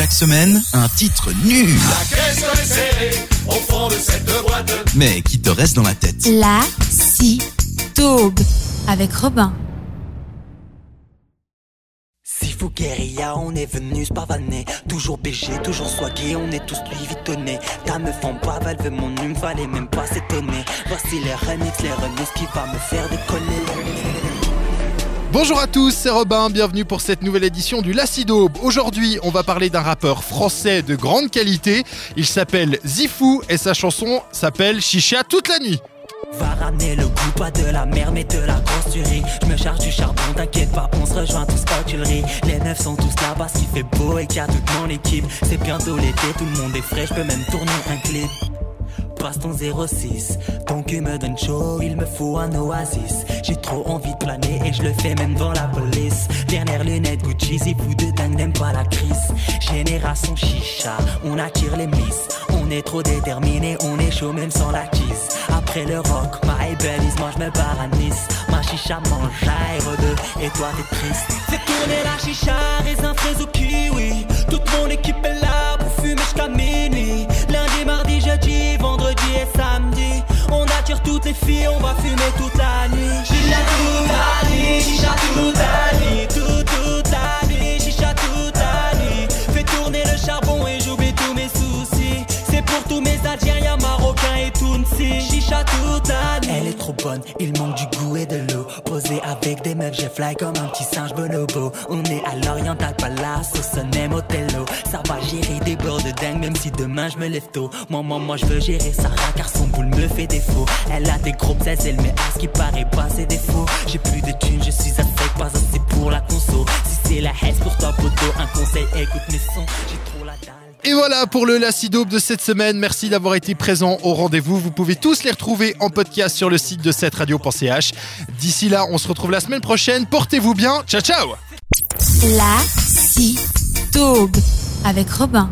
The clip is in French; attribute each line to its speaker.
Speaker 1: Chaque semaine, un titre nul.
Speaker 2: au fond de cette boîte.
Speaker 1: Mais qui te reste dans la tête.
Speaker 3: La si taube avec Robin.
Speaker 4: S'il faut guérilla, on est venu se pavaner Toujours BG, toujours swagué, on est tous lui Ta meuf en bave, elle veut mon hume, fallait même pas s'étonner Voici les remix, les remix qui va me faire décoller
Speaker 5: Bonjour à tous, c'est Robin, bienvenue pour cette nouvelle édition du Lacido. Aujourd'hui, on va parler d'un rappeur français de grande qualité. Il s'appelle Zifou et sa chanson s'appelle Chicha toute la nuit.
Speaker 4: Va ramener le goût, pas de la mer, mais de la grosse Je me charge du charbon, t'inquiète pas, on se rejoint tous quand tu. Les neufs sont tous là parce qu'il fait beau et qu'il y a toute mon équipe. C'est bientôt l'été, tout le monde est frais, je peux même tourner un clip passe ton 06 Ton cul me donne chaud, il me faut un oasis. J'ai trop envie de planer et je le fais même dans la police. Dernière lunette Gucci, fou de dingue n'aime pas la crise. Génération chicha, on attire les miss. On est trop déterminé, on est chaud même sans la kiss Après le rock, my bellies, moi je me barre à Nice. Ma chicha mange à et toi t'es triste. Fais tourner la chicha, on va fumer toute la nuit. Chicha toute la nuit, chicha toute la nuit, tout, toute la nuit, chicha toute la nuit. Fais tourner le charbon et j'oublie tous mes soucis. C'est pour tous mes Algériens, Marocains et Tunisi. Chicha toute la nuit. Elle est trop bonne, il manque du goût et de avec des meufs, j'ai fly comme un petit singe bonobo. On est à l'Oriental Palace, au Sonnet Motello. Ça va gérer des bords de dingue, même si demain je me lève tôt. Moi, moi, moi, je veux gérer Sarah car son boule me fait défaut. Elle a des gros pièces, elle met à ce qui paraît pas ses défauts. J'ai plus de thunes, je suis à sec, pas assez pour la conso. Si c'est la haine pour toi, poteau, un conseil, écoute mes sons.
Speaker 5: Et voilà pour le Lacidope de cette semaine. Merci d'avoir été présent au rendez-vous. Vous pouvez tous les retrouver en podcast sur le site de cette radio.ch. D'ici là, on se retrouve la semaine prochaine. Portez-vous bien. Ciao, ciao
Speaker 3: La avec Robin.